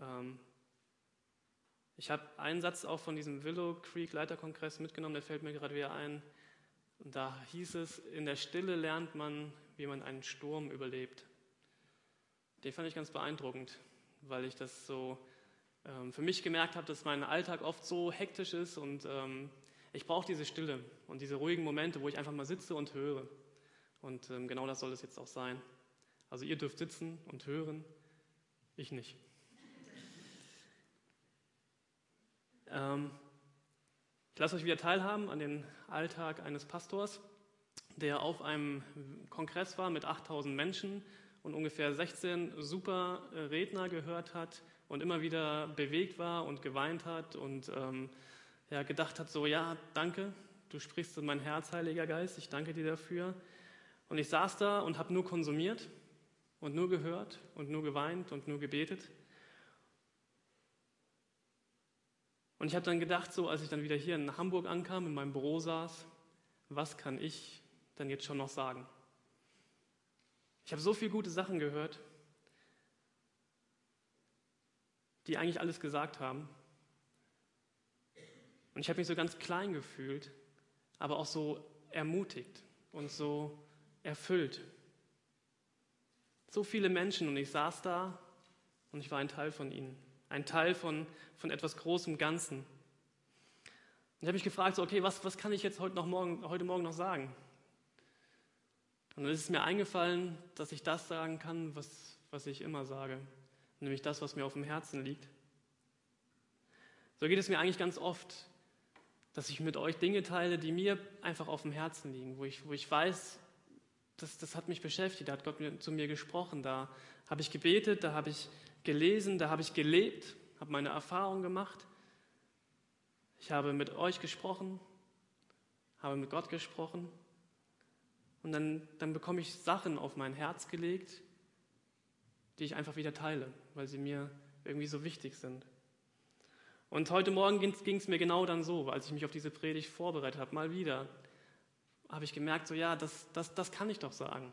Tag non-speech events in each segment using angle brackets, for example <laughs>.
Ähm, ich habe einen Satz auch von diesem Willow Creek Leiterkongress mitgenommen, der fällt mir gerade wieder ein. Und da hieß es, in der Stille lernt man, wie man einen Sturm überlebt. Den fand ich ganz beeindruckend, weil ich das so ähm, für mich gemerkt habe, dass mein Alltag oft so hektisch ist und ähm, ich brauche diese Stille und diese ruhigen Momente, wo ich einfach mal sitze und höre. Und ähm, genau das soll es jetzt auch sein. Also ihr dürft sitzen und hören, ich nicht. Ähm, ich lasse euch wieder teilhaben an den Alltag eines Pastors, der auf einem Kongress war mit 8000 Menschen und ungefähr 16 super äh, Redner gehört hat und immer wieder bewegt war und geweint hat und ähm, ja, gedacht hat, so ja, danke, du sprichst in mein Herz, Heiliger Geist, ich danke dir dafür. Und ich saß da und habe nur konsumiert und nur gehört und nur geweint und nur gebetet. Und ich habe dann gedacht, so als ich dann wieder hier in Hamburg ankam, in meinem Büro saß, was kann ich denn jetzt schon noch sagen? Ich habe so viele gute Sachen gehört, die eigentlich alles gesagt haben. Und ich habe mich so ganz klein gefühlt, aber auch so ermutigt und so erfüllt. So viele Menschen und ich saß da und ich war ein Teil von ihnen, ein Teil von, von etwas Großem Ganzen. Und ich habe mich gefragt, so, okay, was, was kann ich jetzt heute, noch morgen, heute Morgen noch sagen? Und dann ist es mir eingefallen, dass ich das sagen kann, was, was ich immer sage, nämlich das, was mir auf dem Herzen liegt. So geht es mir eigentlich ganz oft, dass ich mit euch Dinge teile, die mir einfach auf dem Herzen liegen, wo ich, wo ich weiß, das, das hat mich beschäftigt, da hat Gott zu mir gesprochen, da habe ich gebetet, da habe ich gelesen, da habe ich gelebt, habe meine Erfahrungen gemacht. Ich habe mit euch gesprochen, habe mit Gott gesprochen und dann, dann bekomme ich Sachen auf mein Herz gelegt, die ich einfach wieder teile, weil sie mir irgendwie so wichtig sind. Und heute Morgen ging es mir genau dann so, als ich mich auf diese Predigt vorbereitet habe, mal wieder habe ich gemerkt, so ja, das, das, das kann ich doch sagen.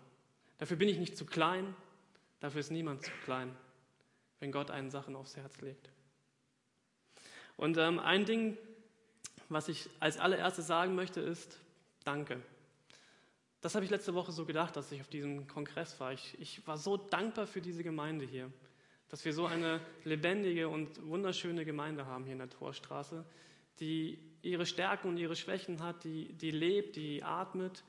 Dafür bin ich nicht zu klein, dafür ist niemand zu klein, wenn Gott einen Sachen aufs Herz legt. Und ähm, ein Ding, was ich als allererstes sagen möchte, ist Danke. Das habe ich letzte Woche so gedacht, dass ich auf diesem Kongress war. Ich, ich war so dankbar für diese Gemeinde hier, dass wir so eine lebendige und wunderschöne Gemeinde haben hier in der Torstraße, die ihre Stärken und ihre Schwächen hat, die, die lebt, die atmet,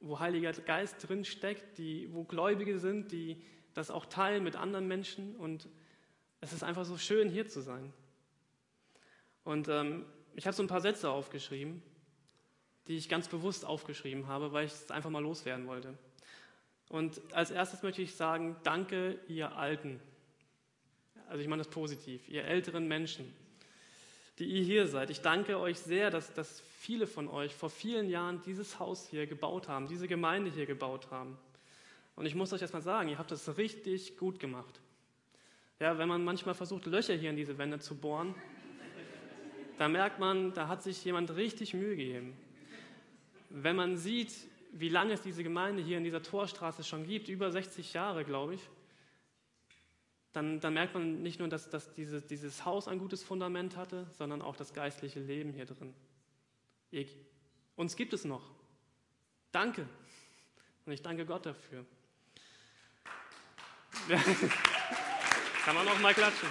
wo Heiliger Geist drin steckt, wo Gläubige sind, die das auch teilen mit anderen Menschen. Und es ist einfach so schön, hier zu sein. Und ähm, ich habe so ein paar Sätze aufgeschrieben, die ich ganz bewusst aufgeschrieben habe, weil ich es einfach mal loswerden wollte. Und als erstes möchte ich sagen, danke, ihr Alten. Also ich meine das positiv, ihr älteren Menschen die ihr hier seid. Ich danke euch sehr, dass, dass viele von euch vor vielen Jahren dieses Haus hier gebaut haben, diese Gemeinde hier gebaut haben. Und ich muss euch erstmal sagen, ihr habt das richtig gut gemacht. Ja, wenn man manchmal versucht, Löcher hier in diese Wände zu bohren, da merkt man, da hat sich jemand richtig Mühe gegeben. Wenn man sieht, wie lange es diese Gemeinde hier in dieser Torstraße schon gibt, über 60 Jahre, glaube ich, dann, dann merkt man nicht nur, dass, dass diese, dieses Haus ein gutes Fundament hatte, sondern auch das geistliche Leben hier drin. Ihr, uns gibt es noch. Danke. Und ich danke Gott dafür. Kann man auch mal klatschen.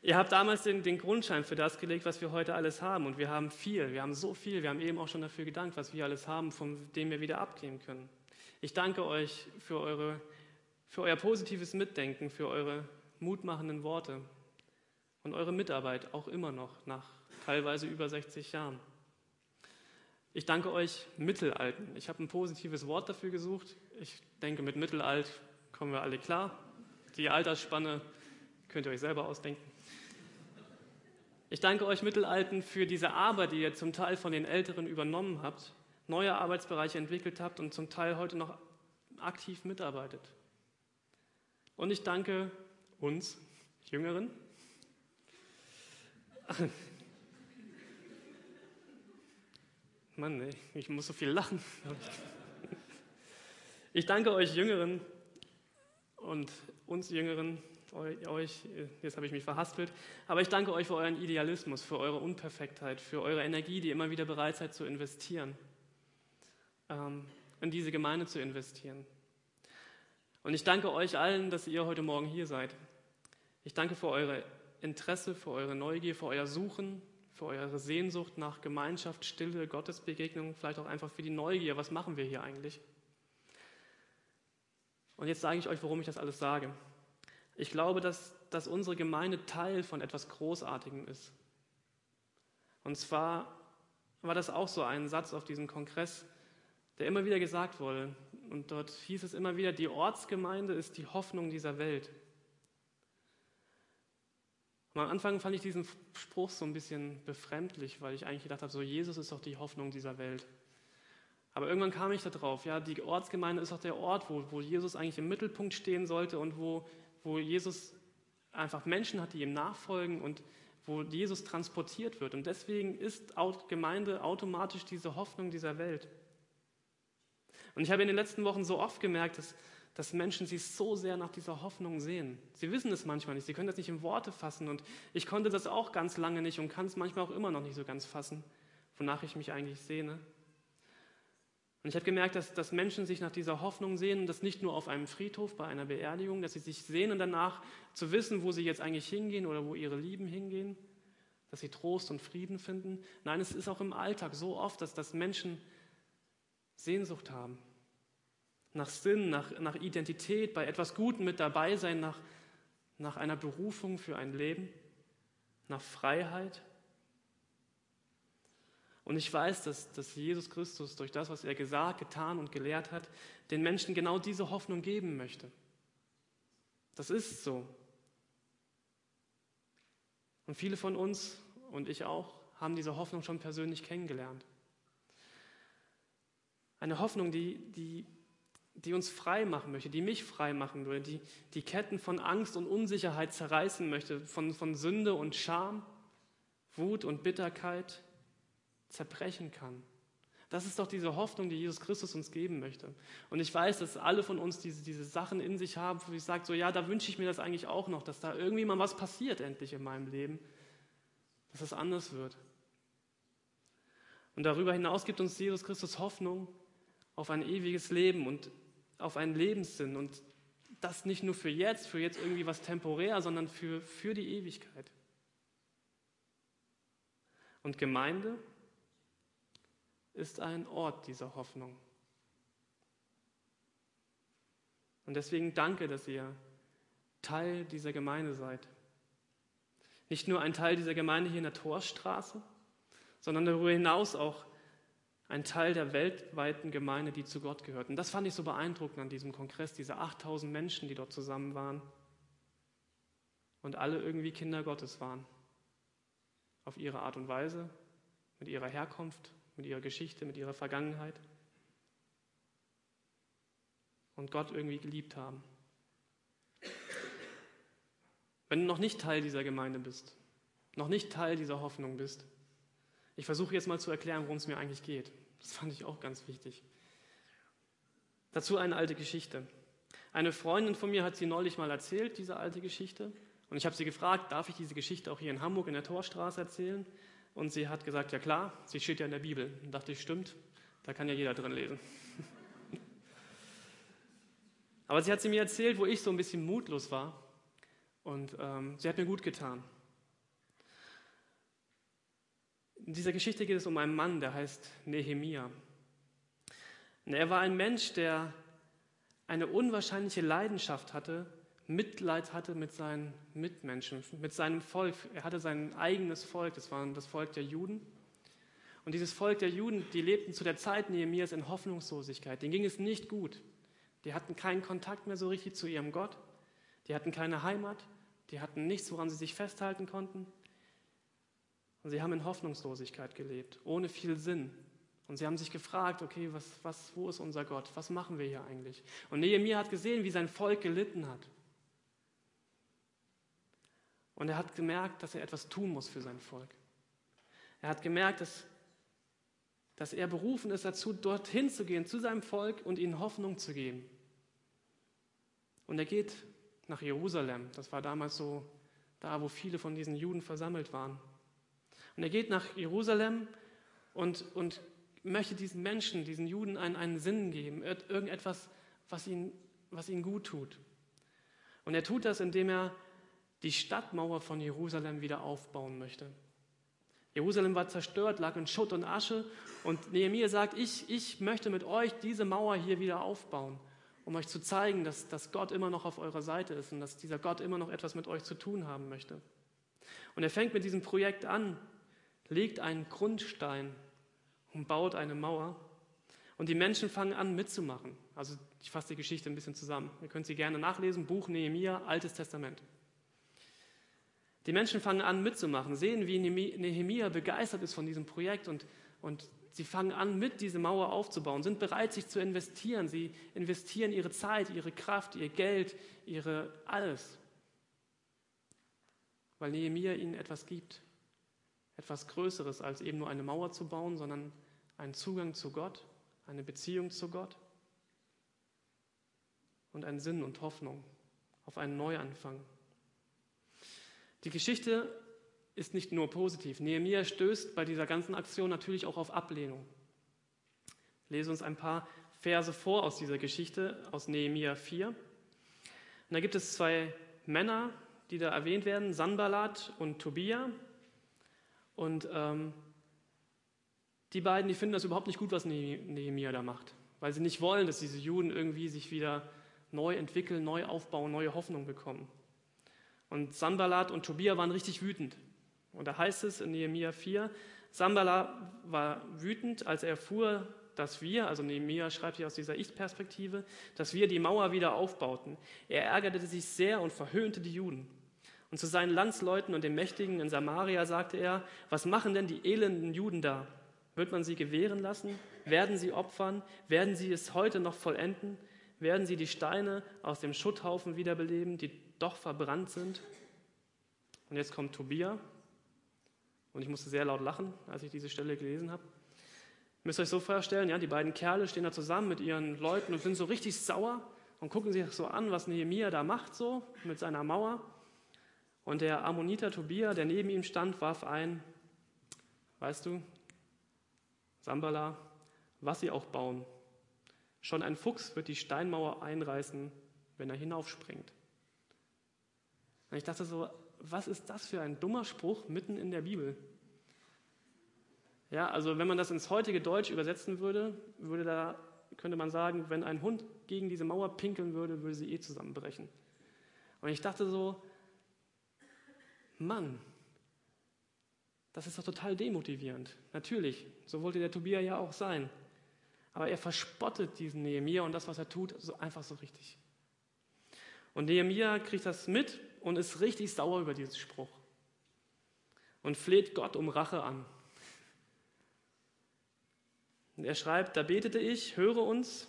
Ihr habt damals den, den, Grundschein für das gelegt, was wir heute alles haben. Und wir haben viel, wir haben so viel. Wir haben eben auch schon dafür gedankt, was wir alles haben, von dem wir wieder abgeben können. Ich danke euch für eure für euer positives Mitdenken, für eure mutmachenden Worte und eure Mitarbeit auch immer noch nach teilweise über 60 Jahren. Ich danke euch Mittelalten. Ich habe ein positives Wort dafür gesucht. Ich denke, mit Mittelalt kommen wir alle klar. Die Altersspanne könnt ihr euch selber ausdenken. Ich danke euch Mittelalten für diese Arbeit, die ihr zum Teil von den Älteren übernommen habt, neue Arbeitsbereiche entwickelt habt und zum Teil heute noch aktiv mitarbeitet. Und ich danke uns Jüngeren. Mann, ey, ich muss so viel lachen. Ich danke euch Jüngeren und uns Jüngeren, euch, jetzt habe ich mich verhaspelt, aber ich danke euch für euren Idealismus, für eure Unperfektheit, für eure Energie, die immer wieder bereit seid zu investieren, ähm, in diese Gemeinde zu investieren. Und ich danke euch allen, dass ihr heute Morgen hier seid. Ich danke für eure Interesse, für eure Neugier, für euer Suchen, für eure Sehnsucht nach Gemeinschaft, Stille, Gottesbegegnung, vielleicht auch einfach für die Neugier, was machen wir hier eigentlich? Und jetzt sage ich euch, warum ich das alles sage. Ich glaube, dass, dass unsere Gemeinde Teil von etwas Großartigem ist. Und zwar war das auch so ein Satz auf diesem Kongress, der immer wieder gesagt wurde. Und dort hieß es immer wieder, die Ortsgemeinde ist die Hoffnung dieser Welt. Und am Anfang fand ich diesen Spruch so ein bisschen befremdlich, weil ich eigentlich gedacht habe, so Jesus ist doch die Hoffnung dieser Welt. Aber irgendwann kam ich da drauf, ja, die Ortsgemeinde ist auch der Ort, wo, wo Jesus eigentlich im Mittelpunkt stehen sollte und wo, wo Jesus einfach Menschen hat, die ihm nachfolgen und wo Jesus transportiert wird. Und deswegen ist Gemeinde automatisch diese Hoffnung dieser Welt. Und ich habe in den letzten Wochen so oft gemerkt, dass, dass Menschen sich so sehr nach dieser Hoffnung sehen. Sie wissen es manchmal nicht, sie können das nicht in Worte fassen. Und ich konnte das auch ganz lange nicht und kann es manchmal auch immer noch nicht so ganz fassen, wonach ich mich eigentlich sehne. Und ich habe gemerkt, dass, dass Menschen sich nach dieser Hoffnung sehnen, das nicht nur auf einem Friedhof bei einer Beerdigung, dass sie sich sehnen danach zu wissen, wo sie jetzt eigentlich hingehen oder wo ihre Lieben hingehen, dass sie Trost und Frieden finden. Nein, es ist auch im Alltag so oft, dass, dass Menschen Sehnsucht haben. Nach Sinn, nach, nach Identität, bei etwas Gutem mit dabei sein, nach, nach einer Berufung für ein Leben, nach Freiheit. Und ich weiß, dass, dass Jesus Christus durch das, was er gesagt, getan und gelehrt hat, den Menschen genau diese Hoffnung geben möchte. Das ist so. Und viele von uns und ich auch haben diese Hoffnung schon persönlich kennengelernt. Eine Hoffnung, die, die, die uns frei machen möchte, die mich frei machen würde, die die Ketten von Angst und Unsicherheit zerreißen möchte, von, von Sünde und Scham, Wut und Bitterkeit, zerbrechen kann. Das ist doch diese Hoffnung, die Jesus Christus uns geben möchte. Und ich weiß, dass alle von uns diese, diese Sachen in sich haben, wo ich sage, so ja, da wünsche ich mir das eigentlich auch noch, dass da irgendwie mal was passiert endlich in meinem Leben, dass es anders wird. Und darüber hinaus gibt uns Jesus Christus Hoffnung auf ein ewiges Leben und auf einen Lebenssinn. Und das nicht nur für jetzt, für jetzt irgendwie was temporär, sondern für, für die Ewigkeit. Und Gemeinde ist ein Ort dieser Hoffnung. Und deswegen danke, dass ihr Teil dieser Gemeinde seid. Nicht nur ein Teil dieser Gemeinde hier in der Torstraße, sondern darüber hinaus auch ein Teil der weltweiten Gemeinde, die zu Gott gehört. Und das fand ich so beeindruckend an diesem Kongress, diese 8000 Menschen, die dort zusammen waren und alle irgendwie Kinder Gottes waren. Auf ihre Art und Weise, mit ihrer Herkunft, mit ihrer Geschichte, mit ihrer Vergangenheit und Gott irgendwie geliebt haben. Wenn du noch nicht Teil dieser Gemeinde bist, noch nicht Teil dieser Hoffnung bist, ich versuche jetzt mal zu erklären, worum es mir eigentlich geht. Das fand ich auch ganz wichtig. Dazu eine alte Geschichte. Eine Freundin von mir hat sie neulich mal erzählt, diese alte Geschichte. Und ich habe sie gefragt, darf ich diese Geschichte auch hier in Hamburg in der Torstraße erzählen? Und sie hat gesagt, ja klar, sie steht ja in der Bibel. Und dachte ich, stimmt, da kann ja jeder drin lesen. <laughs> Aber sie hat sie mir erzählt, wo ich so ein bisschen mutlos war. Und ähm, sie hat mir gut getan. In dieser Geschichte geht es um einen Mann, der heißt Nehemia. Und er war ein Mensch, der eine unwahrscheinliche Leidenschaft hatte Mitleid hatte mit seinen Mitmenschen, mit seinem Volk. Er hatte sein eigenes Volk, das war das Volk der Juden. Und dieses Volk der Juden, die lebten zu der Zeit Nehemias in Hoffnungslosigkeit. Denen ging es nicht gut. Die hatten keinen Kontakt mehr so richtig zu ihrem Gott. Die hatten keine Heimat. Die hatten nichts, woran sie sich festhalten konnten. Und sie haben in Hoffnungslosigkeit gelebt, ohne viel Sinn. Und sie haben sich gefragt, okay, was, was, wo ist unser Gott? Was machen wir hier eigentlich? Und Nehemiah hat gesehen, wie sein Volk gelitten hat. Und er hat gemerkt, dass er etwas tun muss für sein Volk. Er hat gemerkt, dass, dass er berufen ist dazu, dorthin zu gehen, zu seinem Volk und ihnen Hoffnung zu geben. Und er geht nach Jerusalem. Das war damals so da, wo viele von diesen Juden versammelt waren. Und er geht nach Jerusalem und, und möchte diesen Menschen, diesen Juden einen, einen Sinn geben, irgendetwas, was ihnen, was ihnen gut tut. Und er tut das, indem er die Stadtmauer von Jerusalem wieder aufbauen möchte. Jerusalem war zerstört, lag in Schutt und Asche. Und Nehemiah sagt, ich, ich möchte mit euch diese Mauer hier wieder aufbauen, um euch zu zeigen, dass, dass Gott immer noch auf eurer Seite ist und dass dieser Gott immer noch etwas mit euch zu tun haben möchte. Und er fängt mit diesem Projekt an, legt einen Grundstein und baut eine Mauer. Und die Menschen fangen an mitzumachen. Also ich fasse die Geschichte ein bisschen zusammen. Ihr könnt sie gerne nachlesen, Buch Nehemiah, Altes Testament. Die Menschen fangen an mitzumachen, sehen, wie Nehemia begeistert ist von diesem Projekt und, und sie fangen an, mit diese Mauer aufzubauen, sind bereit, sich zu investieren. Sie investieren ihre Zeit, ihre Kraft, ihr Geld, ihre alles, weil Nehemia ihnen etwas gibt. Etwas Größeres, als eben nur eine Mauer zu bauen, sondern einen Zugang zu Gott, eine Beziehung zu Gott und einen Sinn und Hoffnung auf einen Neuanfang. Die Geschichte ist nicht nur positiv. Nehemiah stößt bei dieser ganzen Aktion natürlich auch auf Ablehnung. Ich lese uns ein paar Verse vor aus dieser Geschichte, aus Nehemiah 4. Und da gibt es zwei Männer, die da erwähnt werden, Sanballat und Tobia. Und ähm, die beiden, die finden das überhaupt nicht gut, was Nehemiah da macht, weil sie nicht wollen, dass diese Juden irgendwie sich wieder neu entwickeln, neu aufbauen, neue Hoffnung bekommen. Und Sanballat und Tobia waren richtig wütend. Und da heißt es in Nehemiah 4, Sanballat war wütend, als er erfuhr, dass wir, also Nehemiah schreibt hier aus dieser Ich-Perspektive, dass wir die Mauer wieder aufbauten. Er ärgerte sich sehr und verhöhnte die Juden. Und zu seinen Landsleuten und den Mächtigen in Samaria sagte er, was machen denn die elenden Juden da? Wird man sie gewähren lassen? Werden sie opfern? Werden sie es heute noch vollenden? Werden sie die Steine aus dem Schutthaufen wiederbeleben, die doch verbrannt sind. Und jetzt kommt Tobia. Und ich musste sehr laut lachen, als ich diese Stelle gelesen habe. Ihr müsst euch so vorstellen, ja, die beiden Kerle stehen da zusammen mit ihren Leuten und sind so richtig sauer und gucken sich so an, was Nehemia da macht, so mit seiner Mauer. Und der Ammoniter Tobia, der neben ihm stand, warf ein, weißt du, Sambala, was sie auch bauen. Schon ein Fuchs wird die Steinmauer einreißen, wenn er hinaufspringt. Und ich dachte so, was ist das für ein dummer Spruch mitten in der Bibel? Ja, also wenn man das ins heutige Deutsch übersetzen würde, würde da, könnte man sagen, wenn ein Hund gegen diese Mauer pinkeln würde, würde sie eh zusammenbrechen. Und ich dachte so, Mann, das ist doch total demotivierend. Natürlich, so wollte der Tobia ja auch sein. Aber er verspottet diesen Nehemiah und das, was er tut, so einfach so richtig. Und Nehemiah kriegt das mit und ist richtig sauer über diesen Spruch und fleht Gott um Rache an. Und er schreibt, da betete ich, höre uns,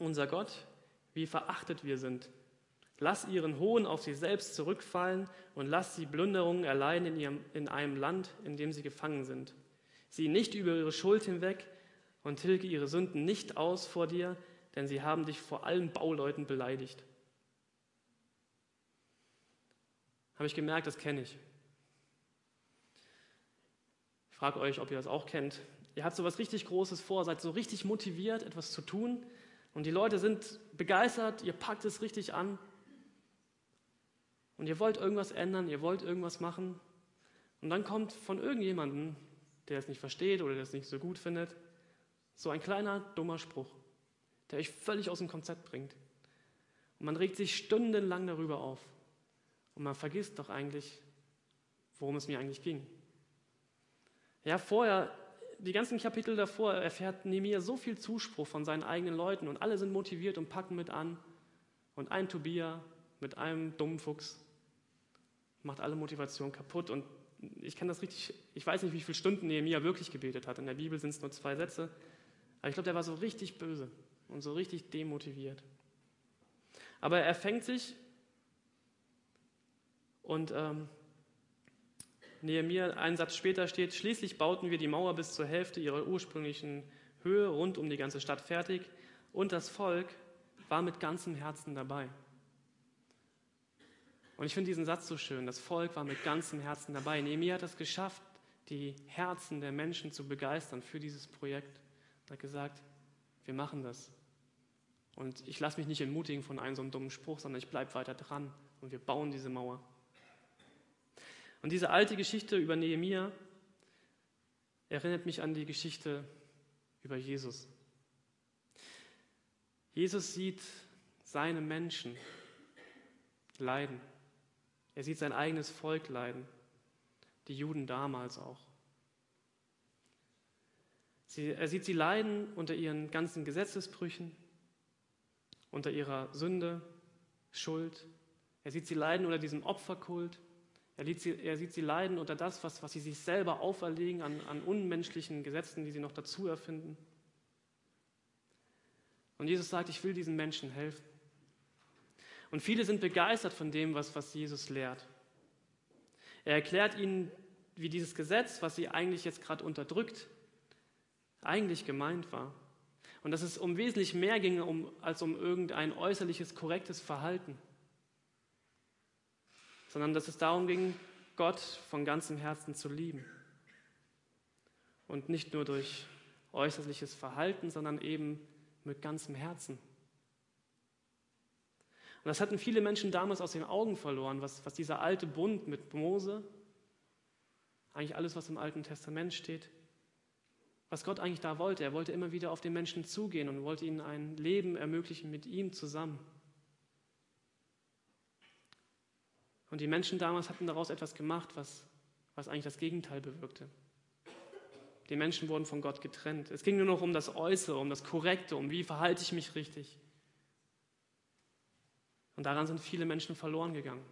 unser Gott, wie verachtet wir sind. Lass ihren Hohn auf sie selbst zurückfallen und lass sie Plünderungen erleiden in, ihrem, in einem Land, in dem sie gefangen sind. Sieh nicht über ihre Schuld hinweg und tilge ihre Sünden nicht aus vor dir, denn sie haben dich vor allen Bauleuten beleidigt. Habe ich gemerkt, das kenne ich. Ich frage euch, ob ihr das auch kennt. Ihr habt so was richtig Großes vor, seid so richtig motiviert, etwas zu tun und die Leute sind begeistert, ihr packt es richtig an und ihr wollt irgendwas ändern, ihr wollt irgendwas machen und dann kommt von irgendjemandem, der es nicht versteht oder der es nicht so gut findet, so ein kleiner dummer Spruch, der euch völlig aus dem Konzept bringt. Und man regt sich stundenlang darüber auf. Und man vergisst doch eigentlich, worum es mir eigentlich ging. Ja, vorher, die ganzen Kapitel davor, erfährt Nehemiah so viel Zuspruch von seinen eigenen Leuten und alle sind motiviert und packen mit an. Und ein Tobia mit einem dummen Fuchs macht alle Motivation kaputt. Und ich kann das richtig, ich weiß nicht, wie viele Stunden Nehemiah wirklich gebetet hat. In der Bibel sind es nur zwei Sätze. Aber ich glaube, der war so richtig böse und so richtig demotiviert. Aber er fängt sich und ähm, Nehemiah, einen Satz später steht, schließlich bauten wir die Mauer bis zur Hälfte ihrer ursprünglichen Höhe rund um die ganze Stadt fertig und das Volk war mit ganzem Herzen dabei. Und ich finde diesen Satz so schön. Das Volk war mit ganzem Herzen dabei. Nehemiah hat es geschafft, die Herzen der Menschen zu begeistern für dieses Projekt. Er hat gesagt, wir machen das. Und ich lasse mich nicht entmutigen von einem so einem dummen Spruch, sondern ich bleibe weiter dran und wir bauen diese Mauer. Und diese alte Geschichte über Nehemia erinnert mich an die Geschichte über Jesus. Jesus sieht seine Menschen leiden. Er sieht sein eigenes Volk leiden, die Juden damals auch. Sie, er sieht sie leiden unter ihren ganzen Gesetzesbrüchen, unter ihrer Sünde, Schuld. Er sieht sie leiden unter diesem Opferkult. Er, sie, er sieht sie leiden unter das, was, was sie sich selber auferlegen an, an unmenschlichen Gesetzen, die sie noch dazu erfinden. Und Jesus sagt, ich will diesen Menschen helfen. Und viele sind begeistert von dem, was, was Jesus lehrt. Er erklärt ihnen, wie dieses Gesetz, was sie eigentlich jetzt gerade unterdrückt, eigentlich gemeint war. Und dass es um wesentlich mehr ging um, als um irgendein äußerliches, korrektes Verhalten, sondern dass es darum ging, Gott von ganzem Herzen zu lieben. Und nicht nur durch äußerliches Verhalten, sondern eben mit ganzem Herzen. Und das hatten viele Menschen damals aus den Augen verloren, was, was dieser alte Bund mit Mose, eigentlich alles, was im Alten Testament steht, was Gott eigentlich da wollte. Er wollte immer wieder auf den Menschen zugehen und wollte ihnen ein Leben ermöglichen mit ihm zusammen. Und die Menschen damals hatten daraus etwas gemacht, was, was eigentlich das Gegenteil bewirkte. Die Menschen wurden von Gott getrennt. Es ging nur noch um das Äußere, um das Korrekte, um wie verhalte ich mich richtig. Und daran sind viele Menschen verloren gegangen.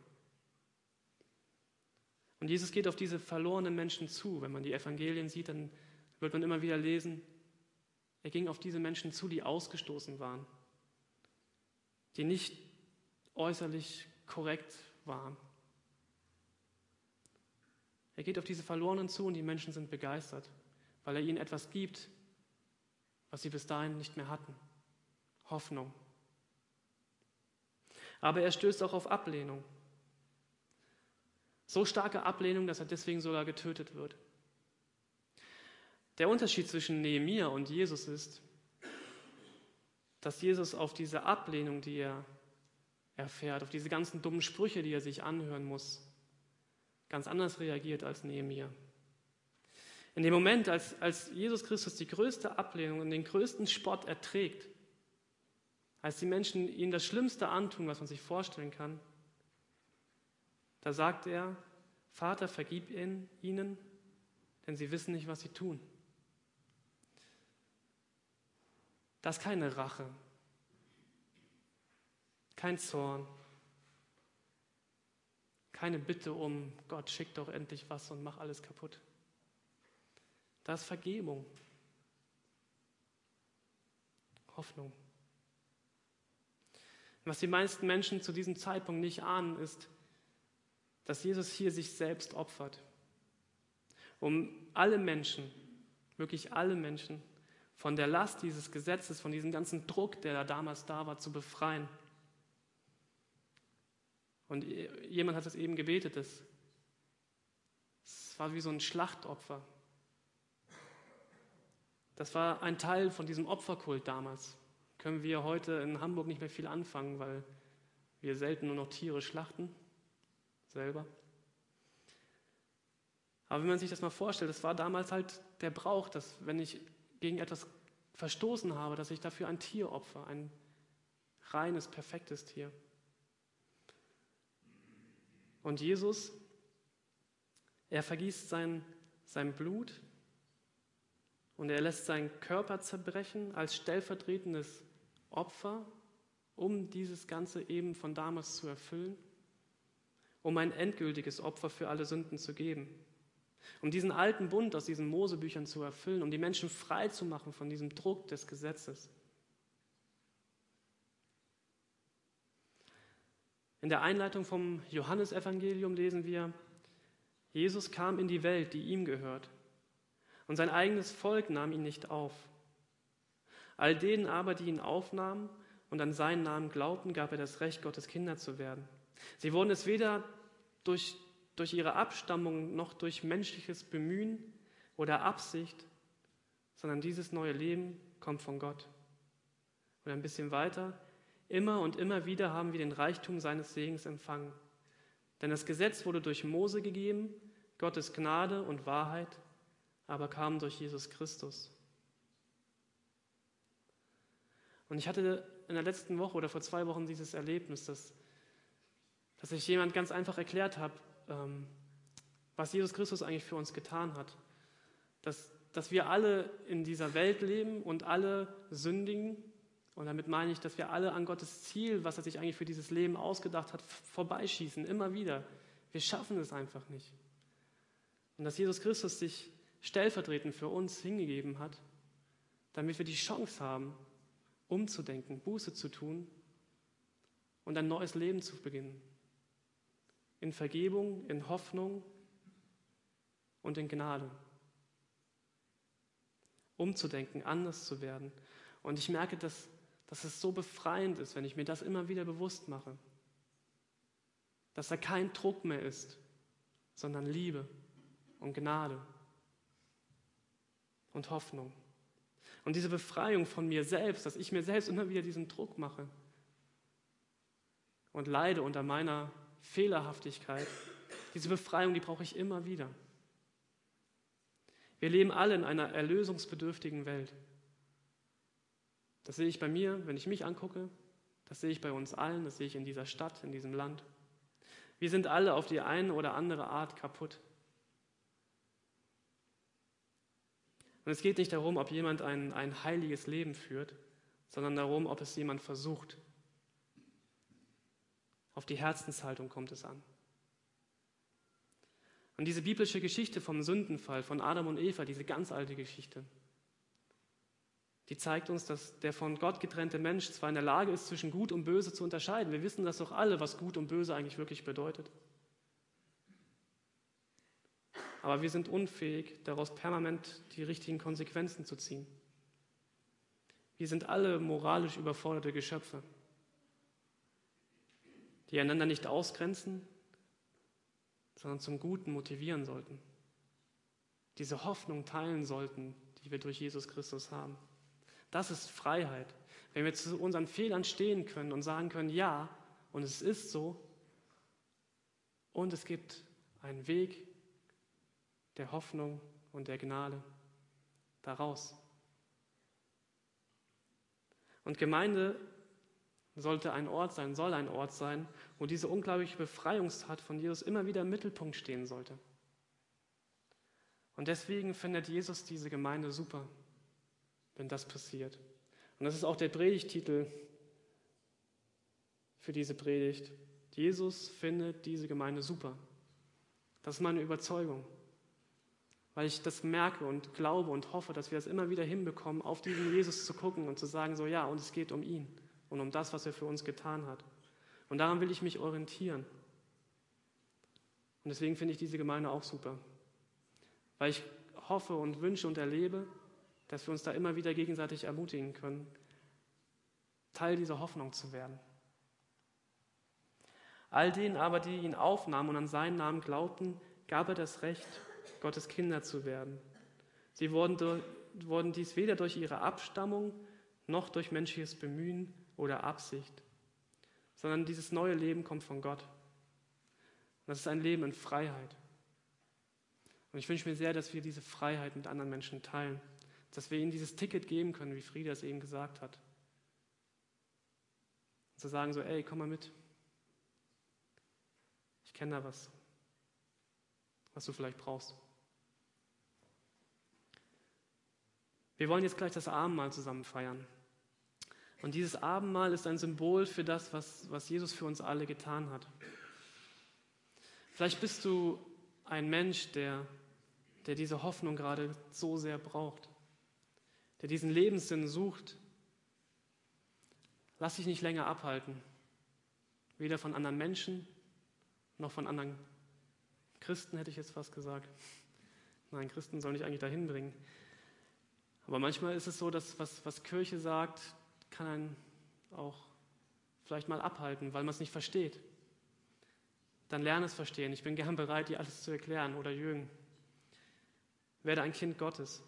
Und Jesus geht auf diese verlorenen Menschen zu. Wenn man die Evangelien sieht, dann wird man immer wieder lesen, er ging auf diese Menschen zu, die ausgestoßen waren, die nicht äußerlich korrekt waren. Er geht auf diese Verlorenen zu und die Menschen sind begeistert, weil er ihnen etwas gibt, was sie bis dahin nicht mehr hatten. Hoffnung. Aber er stößt auch auf Ablehnung. So starke Ablehnung, dass er deswegen sogar getötet wird. Der Unterschied zwischen Nehemia und Jesus ist, dass Jesus auf diese Ablehnung, die er erfährt, auf diese ganzen dummen Sprüche, die er sich anhören muss, ganz anders reagiert als Nehemia. In dem Moment, als, als Jesus Christus die größte Ablehnung und den größten Spott erträgt, als die Menschen ihnen das Schlimmste antun, was man sich vorstellen kann, da sagt er, Vater, vergib ihnen, denn sie wissen nicht, was sie tun. Das ist keine Rache, kein Zorn, keine Bitte um, Gott schick doch endlich was und mach alles kaputt. Das ist Vergebung, Hoffnung. Was die meisten Menschen zu diesem Zeitpunkt nicht ahnen, ist, dass Jesus hier sich selbst opfert, um alle Menschen, wirklich alle Menschen, von der Last dieses Gesetzes, von diesem ganzen Druck, der da damals da war, zu befreien. Und jemand hat es eben gebetet, es war wie so ein Schlachtopfer. Das war ein Teil von diesem Opferkult damals können wir heute in Hamburg nicht mehr viel anfangen, weil wir selten nur noch Tiere schlachten, selber. Aber wenn man sich das mal vorstellt, das war damals halt der Brauch, dass wenn ich gegen etwas verstoßen habe, dass ich dafür ein Tier opfer, ein reines, perfektes Tier. Und Jesus, er vergießt sein, sein Blut und er lässt seinen Körper zerbrechen als stellvertretendes Opfer, um dieses Ganze eben von damals zu erfüllen, um ein endgültiges Opfer für alle Sünden zu geben, um diesen alten Bund aus diesen Mosebüchern zu erfüllen, um die Menschen frei zu machen von diesem Druck des Gesetzes. In der Einleitung vom Johannesevangelium lesen wir, Jesus kam in die Welt, die ihm gehört, und sein eigenes Volk nahm ihn nicht auf. All denen aber, die ihn aufnahmen und an seinen Namen glaubten, gab er das Recht, Gottes Kinder zu werden. Sie wurden es weder durch, durch ihre Abstammung noch durch menschliches Bemühen oder Absicht, sondern dieses neue Leben kommt von Gott. Und ein bisschen weiter, immer und immer wieder haben wir den Reichtum seines Segens empfangen. Denn das Gesetz wurde durch Mose gegeben, Gottes Gnade und Wahrheit aber kam durch Jesus Christus. Und ich hatte in der letzten Woche oder vor zwei Wochen dieses Erlebnis, dass, dass ich jemand ganz einfach erklärt habe, ähm, was Jesus Christus eigentlich für uns getan hat. Dass, dass wir alle in dieser Welt leben und alle sündigen. Und damit meine ich, dass wir alle an Gottes Ziel, was er sich eigentlich für dieses Leben ausgedacht hat, vorbeischießen, immer wieder. Wir schaffen es einfach nicht. Und dass Jesus Christus sich stellvertretend für uns hingegeben hat, damit wir die Chance haben, umzudenken, Buße zu tun und ein neues Leben zu beginnen. In Vergebung, in Hoffnung und in Gnade. Umzudenken, anders zu werden. Und ich merke, dass, dass es so befreiend ist, wenn ich mir das immer wieder bewusst mache. Dass da kein Druck mehr ist, sondern Liebe und Gnade und Hoffnung. Und diese Befreiung von mir selbst, dass ich mir selbst immer wieder diesen Druck mache und leide unter meiner Fehlerhaftigkeit, diese Befreiung, die brauche ich immer wieder. Wir leben alle in einer erlösungsbedürftigen Welt. Das sehe ich bei mir, wenn ich mich angucke, das sehe ich bei uns allen, das sehe ich in dieser Stadt, in diesem Land. Wir sind alle auf die eine oder andere Art kaputt. Und es geht nicht darum, ob jemand ein, ein heiliges Leben führt, sondern darum, ob es jemand versucht. Auf die Herzenshaltung kommt es an. Und diese biblische Geschichte vom Sündenfall von Adam und Eva, diese ganz alte Geschichte, die zeigt uns, dass der von Gott getrennte Mensch zwar in der Lage ist, zwischen Gut und Böse zu unterscheiden. Wir wissen das doch alle, was Gut und Böse eigentlich wirklich bedeutet. aber wir sind unfähig, daraus permanent die richtigen Konsequenzen zu ziehen. Wir sind alle moralisch überforderte Geschöpfe, die einander nicht ausgrenzen, sondern zum Guten motivieren sollten. Diese Hoffnung teilen sollten, die wir durch Jesus Christus haben. Das ist Freiheit. Wenn wir zu unseren Fehlern stehen können und sagen können, ja, und es ist so, und es gibt einen Weg, der Hoffnung und der Gnade daraus. Und Gemeinde sollte ein Ort sein, soll ein Ort sein, wo diese unglaubliche Befreiungstat von Jesus immer wieder im Mittelpunkt stehen sollte. Und deswegen findet Jesus diese Gemeinde super, wenn das passiert. Und das ist auch der Predigtitel für diese Predigt. Jesus findet diese Gemeinde super. Das ist meine Überzeugung weil ich das merke und glaube und hoffe, dass wir es immer wieder hinbekommen, auf diesen Jesus zu gucken und zu sagen, so ja, und es geht um ihn und um das, was er für uns getan hat. Und daran will ich mich orientieren. Und deswegen finde ich diese Gemeinde auch super, weil ich hoffe und wünsche und erlebe, dass wir uns da immer wieder gegenseitig ermutigen können, Teil dieser Hoffnung zu werden. All denen aber, die ihn aufnahmen und an seinen Namen glaubten, gab er das Recht, Gottes Kinder zu werden. Sie wurden, wurden dies weder durch ihre Abstammung noch durch menschliches Bemühen oder Absicht, sondern dieses neue Leben kommt von Gott. Das ist ein Leben in Freiheit. Und ich wünsche mir sehr, dass wir diese Freiheit mit anderen Menschen teilen, dass wir ihnen dieses Ticket geben können, wie Frieda es eben gesagt hat. Und zu sagen so, ey, komm mal mit. Ich kenne da was, was du vielleicht brauchst. Wir wollen jetzt gleich das Abendmahl zusammen feiern. Und dieses Abendmahl ist ein Symbol für das, was, was Jesus für uns alle getan hat. Vielleicht bist du ein Mensch, der, der diese Hoffnung gerade so sehr braucht, der diesen Lebenssinn sucht. Lass dich nicht länger abhalten, weder von anderen Menschen noch von anderen Christen, hätte ich jetzt fast gesagt. Nein, Christen sollen dich eigentlich dahin bringen. Aber manchmal ist es so, dass was, was Kirche sagt, kann einen auch vielleicht mal abhalten, weil man es nicht versteht. dann lerne es verstehen. Ich bin gern bereit, dir alles zu erklären. Oder Jürgen, werde ein Kind Gottes.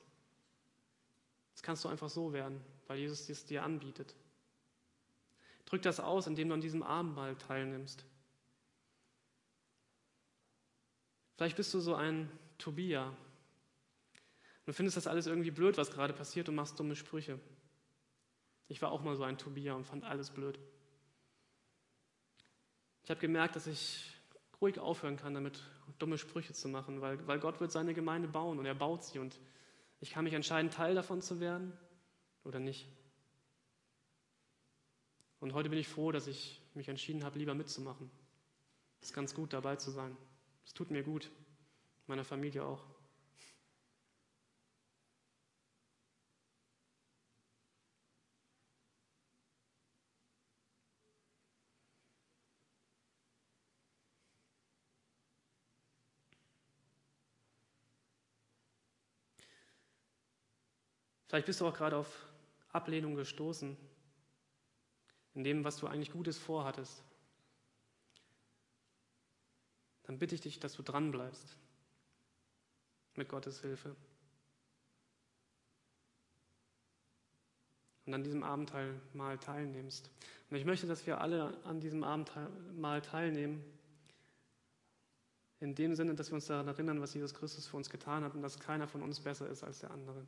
Das kannst du einfach so werden, weil Jesus es dir anbietet. Drück das aus, indem du an diesem Abendmahl teilnimmst. Vielleicht bist du so ein Tobia. Du findest das alles irgendwie blöd, was gerade passiert und machst dumme Sprüche. Ich war auch mal so ein Tobia und fand alles blöd. Ich habe gemerkt, dass ich ruhig aufhören kann, damit dumme Sprüche zu machen, weil, weil Gott wird seine Gemeinde bauen und er baut sie und ich kann mich entscheiden, Teil davon zu werden oder nicht. Und heute bin ich froh, dass ich mich entschieden habe, lieber mitzumachen. Es ist ganz gut, dabei zu sein. Es tut mir gut, meiner Familie auch. Vielleicht bist du auch gerade auf Ablehnung gestoßen, in dem, was du eigentlich Gutes vorhattest. Dann bitte ich dich, dass du dranbleibst mit Gottes Hilfe. Und an diesem Abendteil mal teilnimmst. Und ich möchte, dass wir alle an diesem Abendmahl teilnehmen, in dem Sinne, dass wir uns daran erinnern, was Jesus Christus für uns getan hat und dass keiner von uns besser ist als der andere.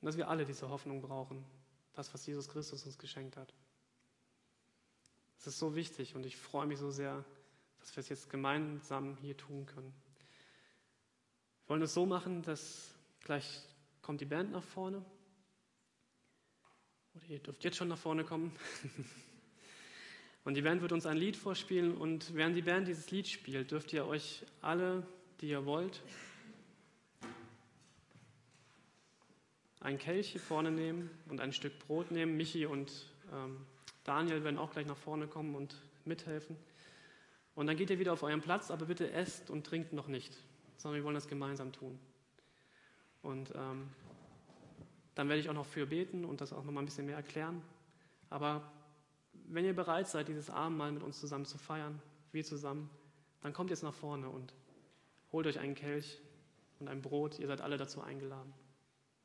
Und dass wir alle diese Hoffnung brauchen, das, was Jesus Christus uns geschenkt hat. Es ist so wichtig und ich freue mich so sehr, dass wir es jetzt gemeinsam hier tun können. Wir wollen es so machen, dass gleich kommt die Band nach vorne. Oder ihr dürft jetzt schon nach vorne kommen. <laughs> Und die Band wird uns ein Lied vorspielen und während die Band dieses Lied spielt, dürft ihr euch alle, die ihr wollt, einen Kelch hier vorne nehmen und ein Stück Brot nehmen. Michi und ähm, Daniel werden auch gleich nach vorne kommen und mithelfen. Und dann geht ihr wieder auf euren Platz, aber bitte esst und trinkt noch nicht, sondern wir wollen das gemeinsam tun. Und ähm, dann werde ich auch noch für beten und das auch noch mal ein bisschen mehr erklären. Aber wenn ihr bereit seid, dieses Abendmahl mit uns zusammen zu feiern, wir zusammen, dann kommt jetzt nach vorne und holt euch einen Kelch und ein Brot. Ihr seid alle dazu eingeladen.